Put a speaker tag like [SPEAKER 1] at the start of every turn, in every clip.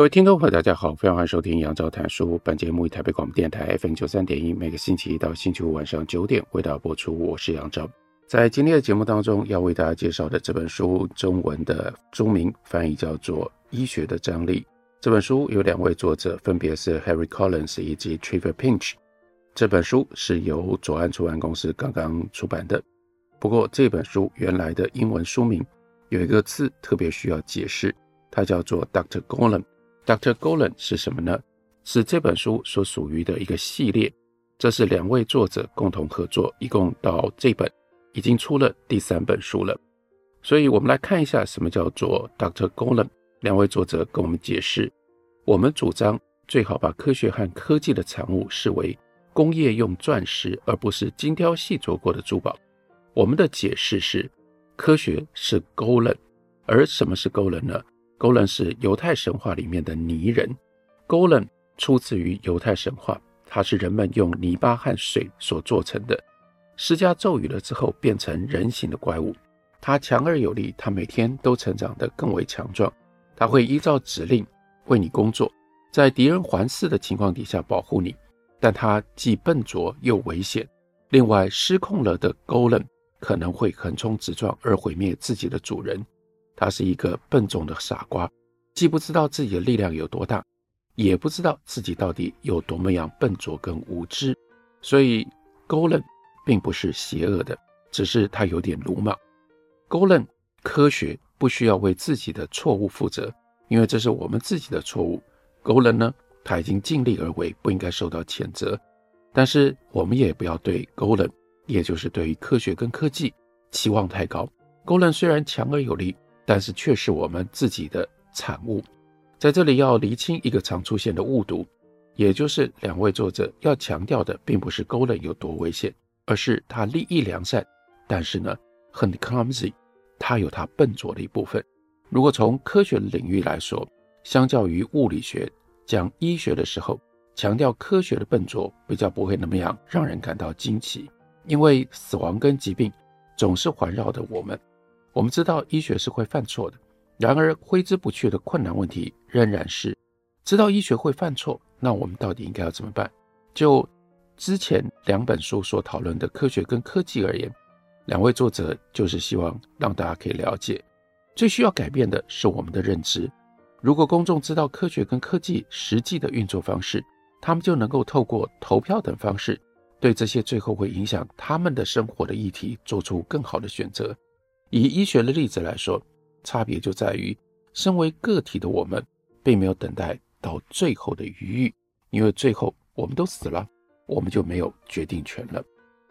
[SPEAKER 1] 各位听众朋友，大家好，非常欢迎收听杨照谈书。本节目以台北广播电台 FM 九三点一，每个星期一到星期五晚上九点为大家播出。我是杨照。在今天的节目当中，要为大家介绍的这本书，中文的中名翻译叫做《医学的张力》。这本书有两位作者，分别是 Harry Collins 以及 Trevor Pinch。这本书是由左岸出版公司刚刚出版的。不过，这本书原来的英文书名有一个字特别需要解释，它叫做 Doctor Golem。Dr. Golan 是什么呢？是这本书所属于的一个系列，这是两位作者共同合作，一共到这本已经出了第三本书了。所以，我们来看一下什么叫做 Dr. Golan。两位作者跟我们解释，我们主张最好把科学和科技的产物视为工业用钻石，而不是精雕细琢过的珠宝。我们的解释是，科学是 Golan，而什么是 Golan 呢？Golem 是犹太神话里面的泥人，Golem 出自于犹太神话，它是人们用泥巴和水所做成的，施加咒语了之后变成人形的怪物。它强而有力，它每天都成长得更为强壮，它会依照指令为你工作，在敌人环伺的情况底下保护你，但它既笨拙又危险。另外，失控了的 Golem 可能会横冲直撞而毁灭自己的主人。他是一个笨重的傻瓜，既不知道自己的力量有多大，也不知道自己到底有多么样笨拙跟无知。所以，Golem 并不是邪恶的，只是他有点鲁莽。Golem 科学不需要为自己的错误负责，因为这是我们自己的错误。Golem 呢，他已经尽力而为，不应该受到谴责。但是我们也不要对 Golem，也就是对于科学跟科技期望太高。Golem 虽然强而有力。但是却是我们自己的产物，在这里要厘清一个常出现的误读，也就是两位作者要强调的，并不是勾勒有多危险，而是他立意良善，但是呢很 clumsy，他有他笨拙的一部分。如果从科学领域来说，相较于物理学讲医学的时候，强调科学的笨拙比较不会那么样让人感到惊奇，因为死亡跟疾病总是环绕着我们。我们知道医学是会犯错的，然而挥之不去的困难问题仍然是：知道医学会犯错，那我们到底应该要怎么办？就之前两本书所讨论的科学跟科技而言，两位作者就是希望让大家可以了解，最需要改变的是我们的认知。如果公众知道科学跟科技实际的运作方式，他们就能够透过投票等方式，对这些最后会影响他们的生活的议题做出更好的选择。以医学的例子来说，差别就在于，身为个体的我们，并没有等待到最后的余裕，因为最后我们都死了，我们就没有决定权了。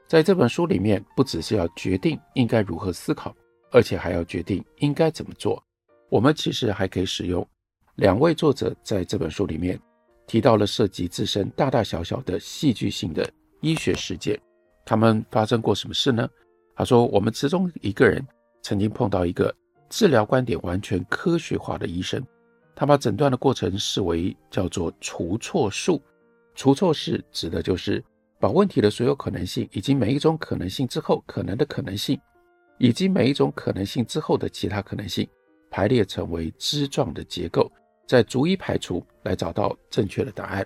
[SPEAKER 1] 在这本书里面，不只是要决定应该如何思考，而且还要决定应该怎么做。我们其实还可以使用两位作者在这本书里面提到了涉及自身大大小小的戏剧性的医学事件，他们发生过什么事呢？他说，我们其中一个人。曾经碰到一个治疗观点完全科学化的医生，他把诊断的过程视为叫做除错术。除错是指的就是把问题的所有可能性，以及每一种可能性之后可能的可能性，以及每一种可能性之后的其他可能性，排列成为枝状的结构，再逐一排除来找到正确的答案。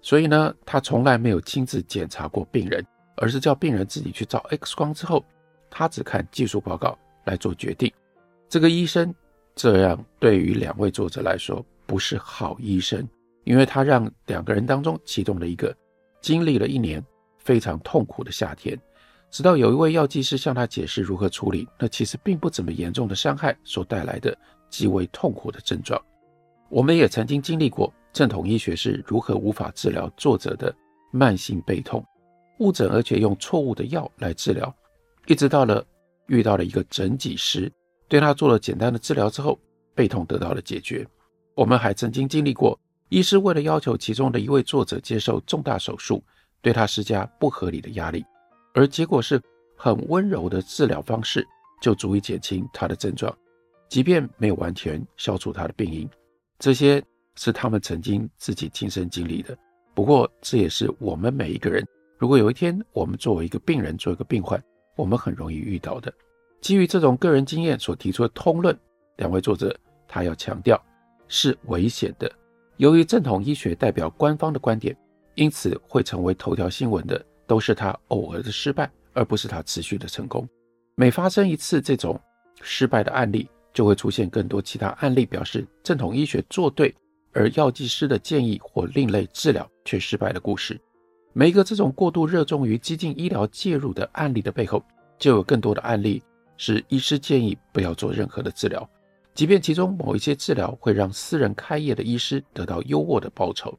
[SPEAKER 1] 所以呢，他从来没有亲自检查过病人，而是叫病人自己去照 X 光之后，他只看技术报告。来做决定，这个医生这样对于两位作者来说不是好医生，因为他让两个人当中其中的一个经历了一年非常痛苦的夏天，直到有一位药剂师向他解释如何处理那其实并不怎么严重的伤害所带来的极为痛苦的症状。我们也曾经经历过正统医学是如何无法治疗作者的慢性背痛，误诊而且用错误的药来治疗，一直到了。遇到了一个整脊师，对他做了简单的治疗之后，背痛得到了解决。我们还曾经经历过，医师为了要求其中的一位作者接受重大手术，对他施加不合理的压力，而结果是很温柔的治疗方式就足以减轻他的症状，即便没有完全消除他的病因。这些是他们曾经自己亲身经历的。不过，这也是我们每一个人，如果有一天我们作为一个病人，做一个病患，我们很容易遇到的。基于这种个人经验所提出的通论，两位作者他要强调。是危险的。由于正统医学代表官方的观点，因此会成为头条新闻的都是他偶尔的失败，而不是他持续的成功。每发生一次这种失败的案例，就会出现更多其他案例，表示正统医学做对，而药剂师的建议或另类治疗却失败的故事。每一个这种过度热衷于激进医疗介入的案例的背后，就有更多的案例是医师建议不要做任何的治疗。即便其中某一些治疗会让私人开业的医师得到优渥的报酬，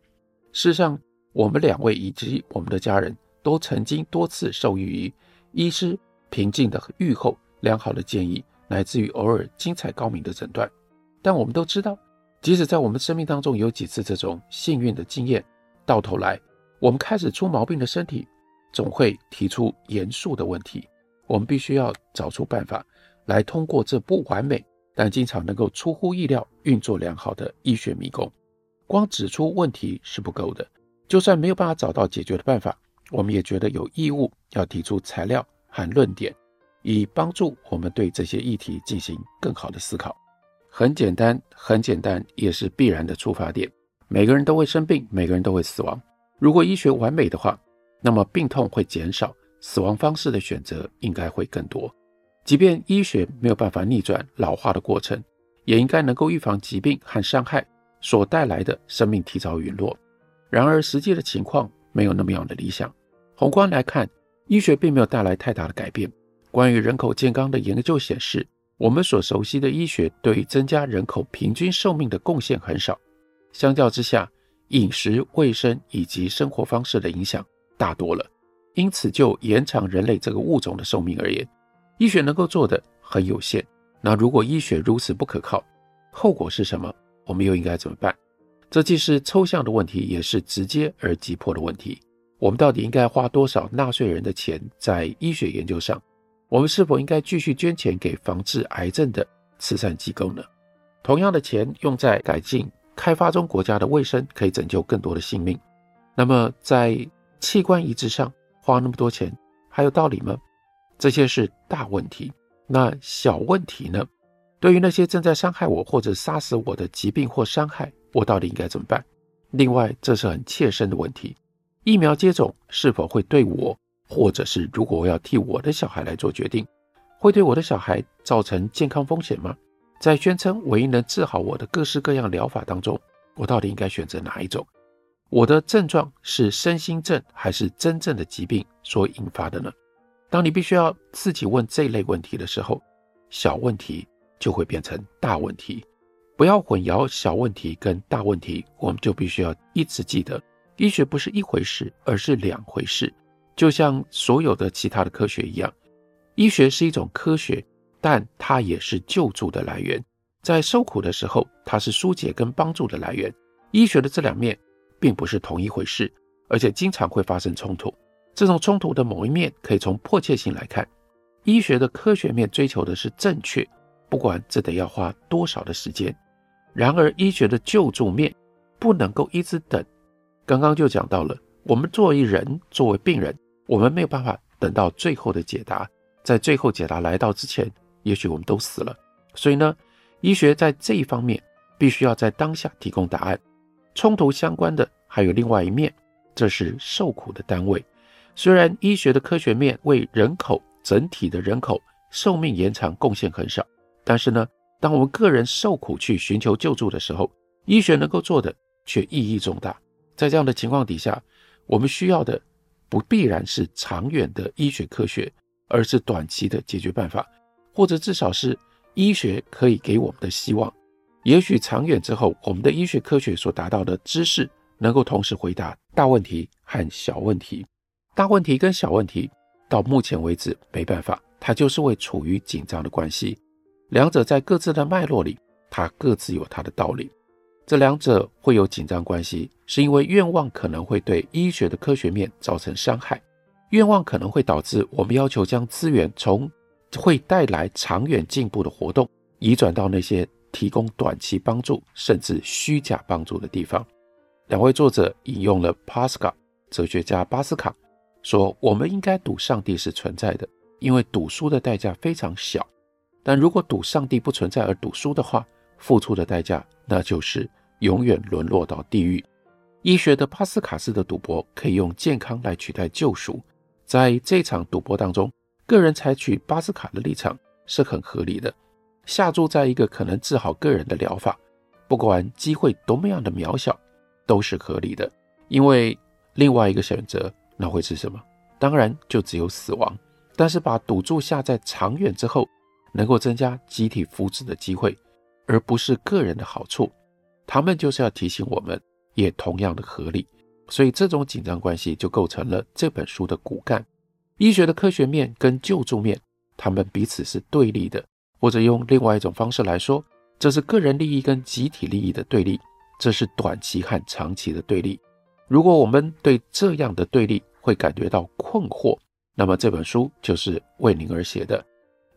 [SPEAKER 1] 事实上，我们两位以及我们的家人都曾经多次受益于医师平静的预后、良好的建议，乃至于偶尔精彩高明的诊断。但我们都知道，即使在我们生命当中有几次这种幸运的经验，到头来我们开始出毛病的身体总会提出严肃的问题。我们必须要找出办法来通过这不完美。但经常能够出乎意料运作良好的医学迷宫，光指出问题是不够的。就算没有办法找到解决的办法，我们也觉得有义务要提出材料和论点，以帮助我们对这些议题进行更好的思考。很简单，很简单，也是必然的出发点。每个人都会生病，每个人都会死亡。如果医学完美的话，那么病痛会减少，死亡方式的选择应该会更多。即便医学没有办法逆转老化的过程，也应该能够预防疾病和伤害所带来的生命提早陨落。然而，实际的情况没有那么样的理想。宏观来看，医学并没有带来太大的改变。关于人口健康的研究显示，我们所熟悉的医学对于增加人口平均寿命的贡献很少。相较之下，饮食、卫生以及生活方式的影响大多了。因此，就延长人类这个物种的寿命而言，医学能够做的很有限。那如果医学如此不可靠，后果是什么？我们又应该怎么办？这既是抽象的问题，也是直接而急迫的问题。我们到底应该花多少纳税人的钱在医学研究上？我们是否应该继续捐钱给防治癌症的慈善机构呢？同样的钱用在改进开发中国家的卫生，可以拯救更多的性命。那么在器官移植上花那么多钱，还有道理吗？这些是大问题，那小问题呢？对于那些正在伤害我或者杀死我的疾病或伤害，我到底应该怎么办？另外，这是很切身的问题：疫苗接种是否会对我，或者是如果我要替我的小孩来做决定，会对我的小孩造成健康风险吗？在宣称唯一能治好我的各式各样疗法当中，我到底应该选择哪一种？我的症状是身心症还是真正的疾病所引发的呢？当你必须要自己问这类问题的时候，小问题就会变成大问题。不要混淆小问题跟大问题，我们就必须要一直记得，医学不是一回事，而是两回事。就像所有的其他的科学一样，医学是一种科学，但它也是救助的来源。在受苦的时候，它是疏解跟帮助的来源。医学的这两面并不是同一回事，而且经常会发生冲突。这种冲突的某一面可以从迫切性来看，医学的科学面追求的是正确，不管这得要花多少的时间。然而，医学的救助面不能够一直等。刚刚就讲到了，我们作为人，作为病人，我们没有办法等到最后的解答，在最后解答来到之前，也许我们都死了。所以呢，医学在这一方面必须要在当下提供答案。冲突相关的还有另外一面，这是受苦的单位。虽然医学的科学面为人口整体的人口寿命延长贡献很少，但是呢，当我们个人受苦去寻求救助的时候，医学能够做的却意义重大。在这样的情况底下，我们需要的不必然是长远的医学科学，而是短期的解决办法，或者至少是医学可以给我们的希望。也许长远之后，我们的医学科学所达到的知识能够同时回答大问题和小问题。大问题跟小问题到目前为止没办法，它就是会处于紧张的关系。两者在各自的脉络里，它各自有它的道理。这两者会有紧张关系，是因为愿望可能会对医学的科学面造成伤害，愿望可能会导致我们要求将资源从会带来长远进步的活动移转到那些提供短期帮助甚至虚假帮助的地方。两位作者引用了帕斯卡哲学家巴斯卡说：“我们应该赌上帝是存在的，因为赌输的代价非常小。但如果赌上帝不存在而赌输的话，付出的代价那就是永远沦落到地狱。”医学的帕斯卡式的赌博可以用健康来取代救赎。在这场赌博当中，个人采取巴斯卡的立场是很合理的，下注在一个可能治好个人的疗法，不管机会多么样的渺小。都是合理的，因为另外一个选择那会是什么？当然就只有死亡。但是把赌注下在长远之后，能够增加集体福祉的机会，而不是个人的好处，他们就是要提醒我们，也同样的合理。所以这种紧张关系就构成了这本书的骨干。医学的科学面跟救助面，他们彼此是对立的，或者用另外一种方式来说，这是个人利益跟集体利益的对立。这是短期和长期的对立。如果我们对这样的对立会感觉到困惑，那么这本书就是为您而写的，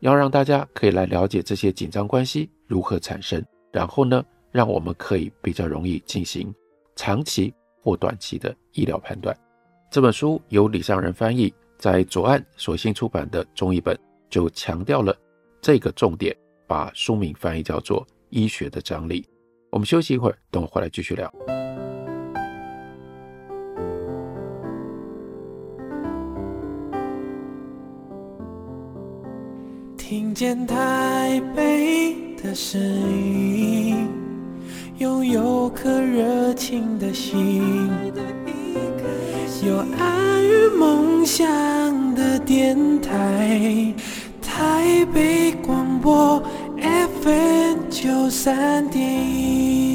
[SPEAKER 1] 要让大家可以来了解这些紧张关系如何产生，然后呢，让我们可以比较容易进行长期或短期的医疗判断。这本书由李尚仁翻译，在左岸所新出版的中译本就强调了这个重点，把书名翻译叫做《医学的张力》。我们休息一会儿，等我回来继续聊。
[SPEAKER 2] 听见台北的声音，拥有颗热情的心，有爱与梦想的电台，台北广播。FM 九三点一，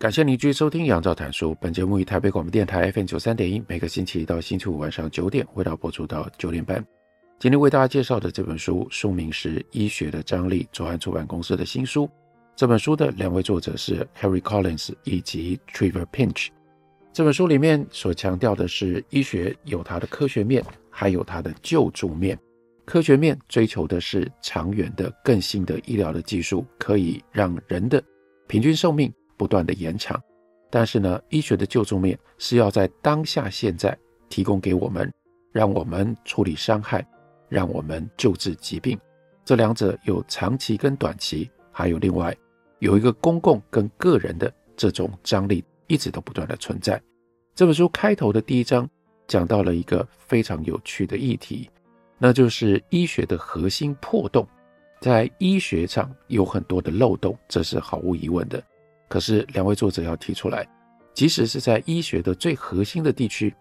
[SPEAKER 1] 感谢您继续收听《杨照谈书》。本节目于台北广播电台 FM 九三点一，每个星期一到星期五晚上九点，会到播出到九点半。今天为大家介绍的这本书，书名是《医学的张力》，左岸出版公司的新书。这本书的两位作者是 Harry Collins 以及 Trevor Pinch。这本书里面所强调的是，医学有它的科学面，还有它的救助面。科学面追求的是长远的、更新的医疗的技术，可以让人的平均寿命不断的延长。但是呢，医学的救助面是要在当下现在提供给我们，让我们处理伤害。让我们救治疾病，这两者有长期跟短期，还有另外有一个公共跟个人的这种张力，一直都不断的存在。这本书开头的第一章讲到了一个非常有趣的议题，那就是医学的核心破洞。在医学上有很多的漏洞，这是毫无疑问的。可是两位作者要提出来，即使是在医学的最核心的地区，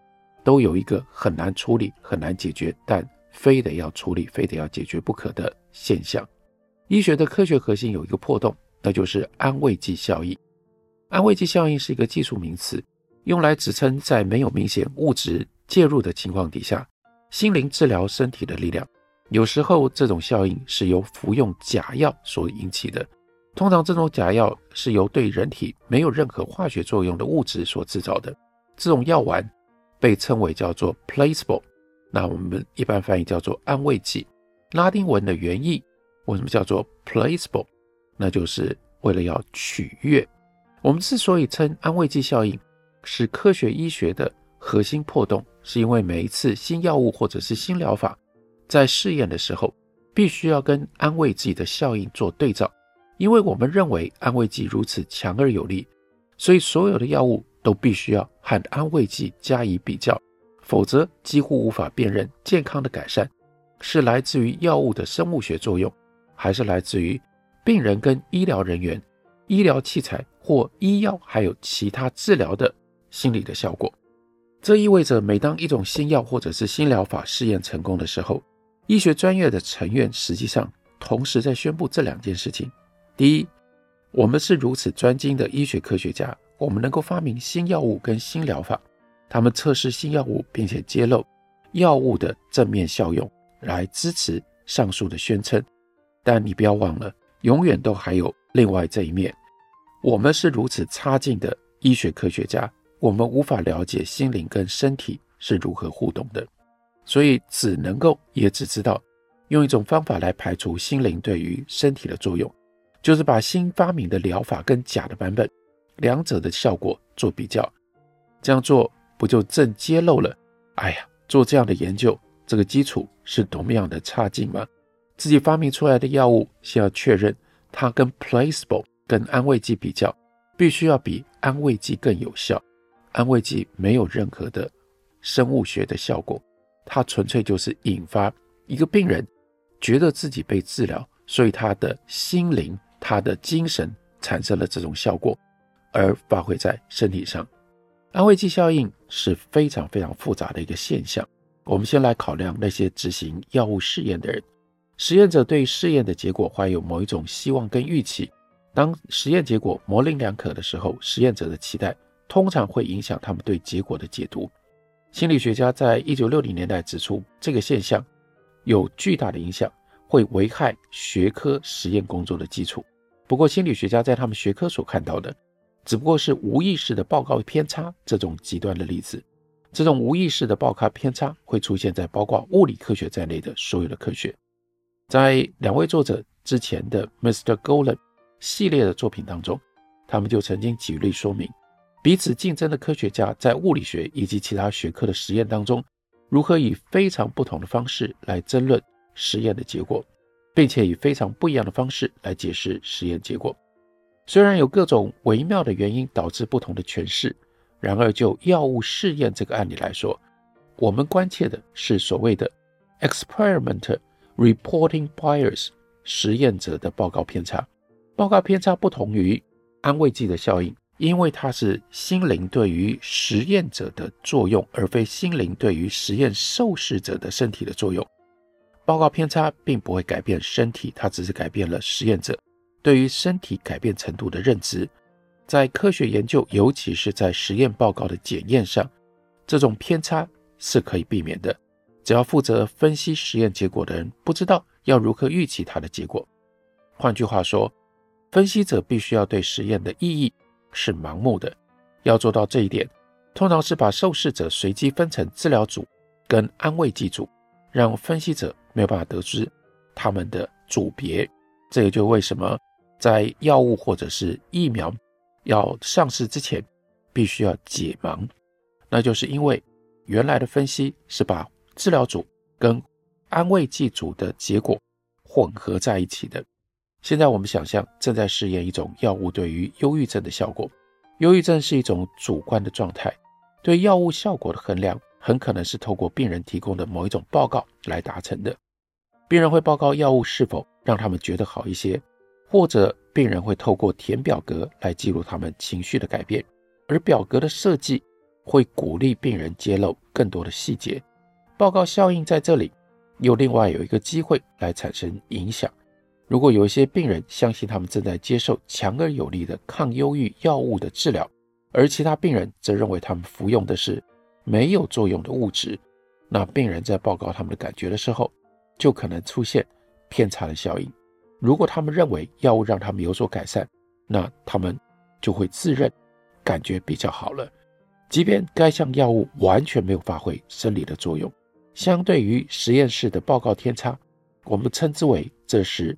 [SPEAKER 1] 都有一个很难处理、很难解决，但非得要处理，非得要解决不可的现象。医学的科学核心有一个破洞，那就是安慰剂效应。安慰剂效应是一个技术名词，用来指称在没有明显物质介入的情况底下，心灵治疗身体的力量。有时候这种效应是由服用假药所引起的，通常这种假药是由对人体没有任何化学作用的物质所制造的。这种药丸被称为叫做 placebo。那我们一般翻译叫做安慰剂，拉丁文的原意为什么叫做 placebo？那就是为了要取悦。我们之所以称安慰剂效应是科学医学的核心破洞，是因为每一次新药物或者是新疗法在试验的时候，必须要跟安慰剂的效应做对照，因为我们认为安慰剂如此强而有力，所以所有的药物都必须要和安慰剂加以比较。否则几乎无法辨认健康的改善是来自于药物的生物学作用，还是来自于病人跟医疗人员、医疗器材或医药还有其他治疗的心理的效果。这意味着每当一种新药或者是新疗法试验成功的时候，医学专业的成员实际上同时在宣布这两件事情：第一，我们是如此专精的医学科学家，我们能够发明新药物跟新疗法，他们测试新药物并且揭露药物的正面效用，来支持上述的宣称。但你不要忘了，永远都还有另外这一面。我们是如此差劲的医学科学家，我们无法了解心灵跟身体是如何互动的，所以只能够也只知道用一种方法来排除心灵对于身体的作用，就是把新发明的疗法跟假的版本，两者的效果做比较。这样做不就正揭露了？哎呀，做这样的研究，这个基础是多么样的差劲吗？自己发明出来的药物，先要确认它跟 placebo。跟安慰剂比较，必须要比安慰剂更有效。安慰剂没有任何的生物学的效果，它纯粹就是引发一个病人觉得自己被治疗，所以他的心灵、他的精神产生了这种效果，而发挥在身体上。安慰剂效应是非常非常复杂的一个现象。我们先来考量那些执行药物试验的人，实验者对试验的结果怀有某一种希望跟预期。当实验结果模棱两可的时候，实验者的期待通常会影响他们对结果的解读。心理学家在一九六零年代指出，这个现象有巨大的影响，会危害学科实验工作的基础。不过，心理学家在他们学科所看到的，只不过是无意识的报告偏差这种极端的例子。这种无意识的报告偏差会出现在包括物理科学在内的所有的科学。在两位作者之前的 Mr. Golem。系列的作品当中，他们就曾经举例说明，彼此竞争的科学家在物理学以及其他学科的实验当中，如何以非常不同的方式来争论实验的结果，并且以非常不一样的方式来解释实验结果。虽然有各种微妙的原因导致不同的诠释，然而就药物试验这个案例来说，我们关切的是所谓的 experiment reporting bias 实验者的报告偏差。报告偏差不同于安慰剂的效应，因为它是心灵对于实验者的作用，而非心灵对于实验受试者的身体的作用。报告偏差并不会改变身体，它只是改变了实验者对于身体改变程度的认知。在科学研究，尤其是在实验报告的检验上，这种偏差是可以避免的。只要负责分析实验结果的人不知道要如何预期它的结果。换句话说，分析者必须要对实验的意义是盲目的，要做到这一点，通常是把受试者随机分成治疗组跟安慰剂组，让分析者没有办法得知他们的组别。这也就为什么在药物或者是疫苗要上市之前，必须要解盲，那就是因为原来的分析是把治疗组跟安慰剂组的结果混合在一起的。现在我们想象正在试验一种药物对于忧郁症的效果。忧郁症是一种主观的状态，对药物效果的衡量很可能是透过病人提供的某一种报告来达成的。病人会报告药物是否让他们觉得好一些，或者病人会透过填表格来记录他们情绪的改变，而表格的设计会鼓励病人揭露更多的细节。报告效应在这里又另外有一个机会来产生影响。如果有一些病人相信他们正在接受强而有力的抗忧郁药物的治疗，而其他病人则认为他们服用的是没有作用的物质，那病人在报告他们的感觉的时候，就可能出现偏差的效应。如果他们认为药物让他们有所改善，那他们就会自认感觉比较好了，即便该项药物完全没有发挥生理的作用。相对于实验室的报告偏差，我们称之为这是。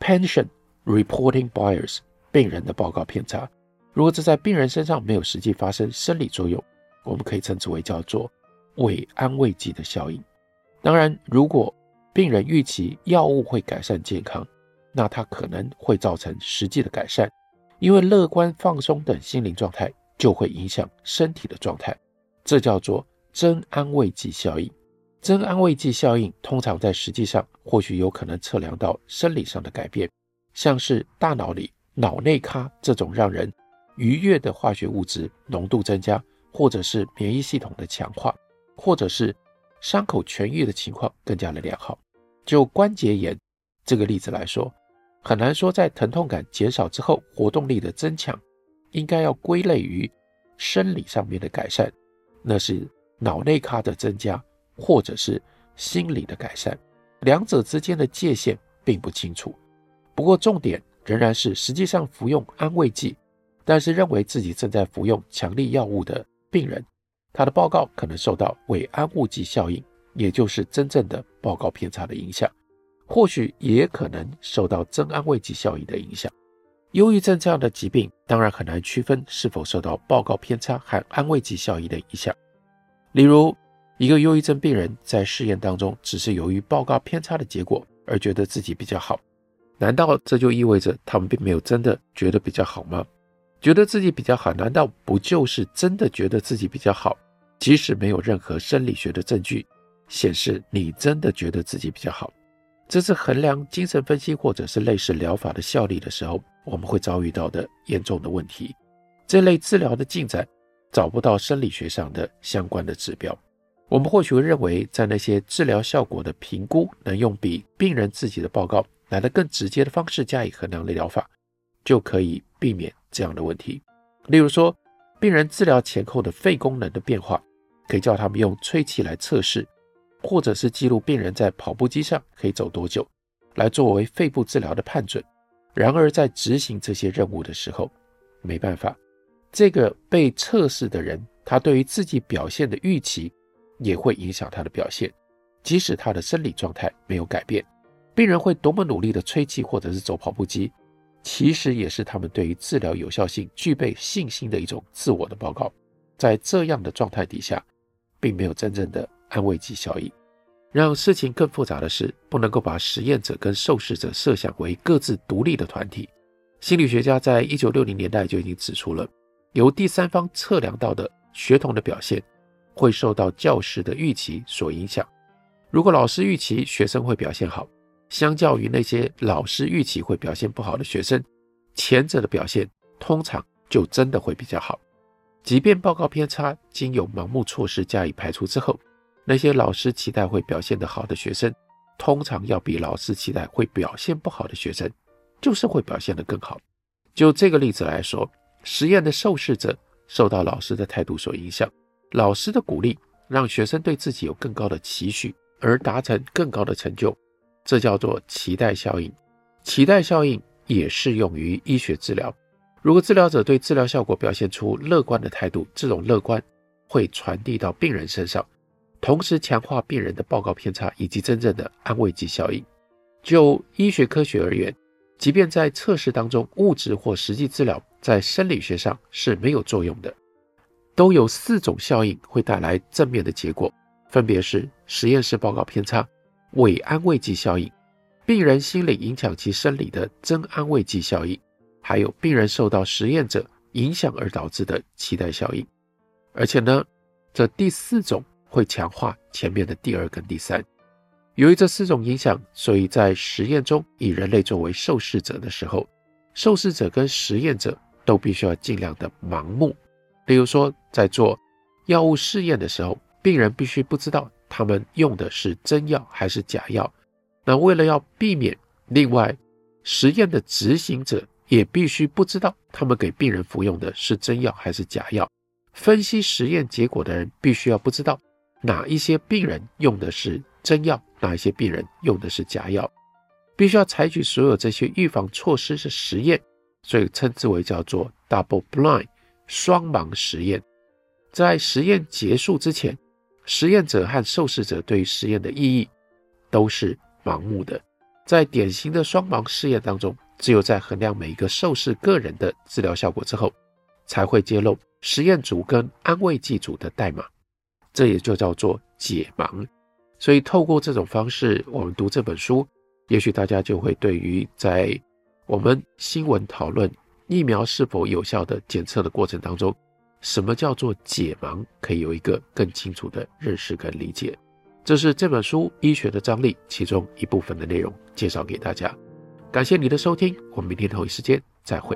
[SPEAKER 1] Patient reporting bias，病人的报告偏差。如果这在病人身上没有实际发生生理作用，我们可以称之为叫做伪安慰剂的效应。当然，如果病人预期药物会改善健康，那它可能会造成实际的改善，因为乐观、放松等心灵状态就会影响身体的状态。这叫做真安慰剂效应。真安慰剂效应通常在实际上或许有可能测量到生理上的改变，像是大脑里脑内咖这种让人愉悦的化学物质浓度增加，或者是免疫系统的强化，或者是伤口痊愈的情况更加的良好。就关节炎这个例子来说，很难说在疼痛感减少之后，活动力的增强应该要归类于生理上面的改善，那是脑内咖的增加，或者是心理的改善，两者之间的界限并不清楚。不过重点仍然是，实际上服用安慰剂，但是认为自己正在服用强力药物的病人，他的报告可能受到伪安慰剂效应，也就是真正的报告偏差的影响，或许也可能受到真安慰剂效应的影响。忧郁症这样的疾病，当然很难区分是否受到报告偏差和安慰剂效应的影响。例如，一个忧郁症病人在试验当中，只是由于报告偏差的结果而觉得自己比较好，难道这就意味着他们并没有真的觉得比较好吗？觉得自己比较好，难道不就是真的觉得自己比较好？即使没有任何生理学的证据显示你真的觉得自己比较好，这是衡量精神分析或者是类似疗法的效力的时候，我们会遭遇到的严重的问题，这类治疗的进展找不到生理学上的相关的指标。我们或许会认为，在那些治疗效果的评估能用比病人自己的报告来得更直接的方式加以衡量的疗法，就可以避免这样的问题。例如说，病人治疗前后的肺功能的变化，可以叫他们用吹气来测试，或者是记录病人在跑步机上可以走多久，来作为肺部治疗的判准。然而，在执行这些任务的时候，没办法，这个被测试的人，他对于自己表现的预期也会影响他的表现。即使他的生理状态没有改变，病人会多么努力的吹气或者是走跑步机，其实也是他们对于治疗有效性具备信心的一种自我的报告。在这样的状态底下，并没有真正的安慰剂效应。让事情更复杂的是，不能够把实验者跟受试者设想为各自独立的团体。心理学家在一九六零年代就已经指出了，由第三方测量到的学童的表现会受到教师的预期所影响。如果老师预期学生会表现好，相较于那些老师预期会表现不好的学生，前者的表现通常就真的会比较好。即便报告偏差经由盲目措施加以排除之后。那些老师期待会表现得好的学生，通常要比老师期待会表现不好的学生，就是会表现得更好。就这个例子来说，实验的受试者受到老师的态度所影响，老师的鼓励让学生对自己有更高的期许，而达成更高的成就，这叫做期待效应。期待效应也适用于医学治疗。如果治疗者对治疗效果表现出乐观的态度，这种乐观会传递到病人身上。同时强化病人的报告偏差以及真正的安慰剂效应。就医学科学而言，即便在测试当中，物质或实际治疗在生理学上是没有作用的，都有四种效应会带来正面的结果，分别是实验室报告偏差、伪安慰剂效应、病人心理影响其生理的真安慰剂效应，还有病人受到实验者影响而导致的期待效应。而且呢，这第四种。会强化前面的第二跟第三。由于这四种影响，所以在实验中以人类作为受试者的时候，受试者跟实验者都必须要尽量的盲目。例如说，在做药物试验的时候，病人必须不知道他们用的是真药还是假药。那为了要避免，另外实验的执行者也必须不知道他们给病人服用的是真药还是假药。分析实验结果的人必须要不知道。哪一些病人用的是真药，哪一些病人用的是假药，必须要采取所有这些预防措施是实验，所以称之为叫做 double blind 双盲实验。在实验结束之前，实验者和受试者对实验的意义都是盲目的。在典型的双盲试验当中，只有在衡量每一个受试个人的治疗效果之后，才会揭露实验组跟安慰剂组的代码。这也就叫做解盲，所以透过这种方式，我们读这本书，也许大家就会对于在我们新闻讨论疫苗是否有效的检测的过程当中，什么叫做解盲，可以有一个更清楚的认识跟理解。这是这本书《医学的张力》其中一部分的内容，介绍给大家。感谢你的收听，我们明天同一时间再会。